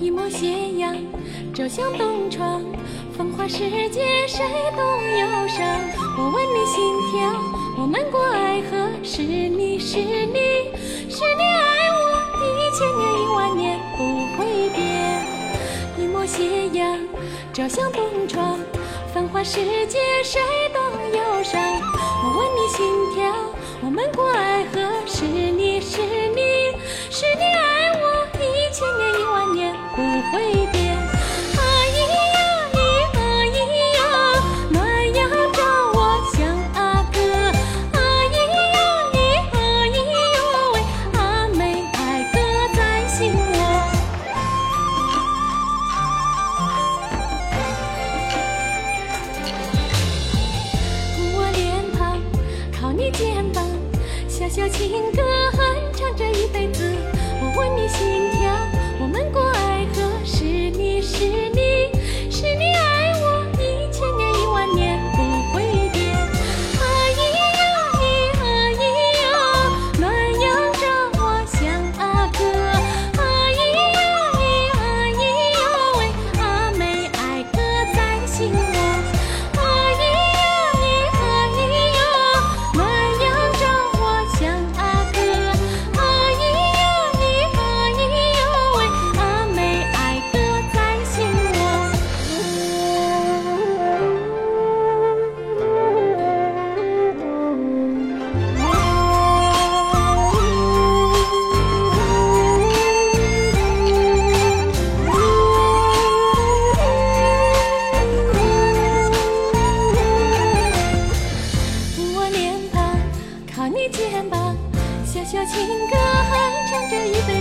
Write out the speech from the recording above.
一抹斜阳照向东窗，繁华世界谁懂忧伤？我问你心跳，我们过爱河，是你是你是你爱我，一千年一万年不会变。一抹斜阳照向东窗，繁华世界谁懂忧伤？我问你心跳，我们过爱河，是你是你是肩膀，小小情歌哼唱着一辈子。我问你心小小情歌哼唱着一辈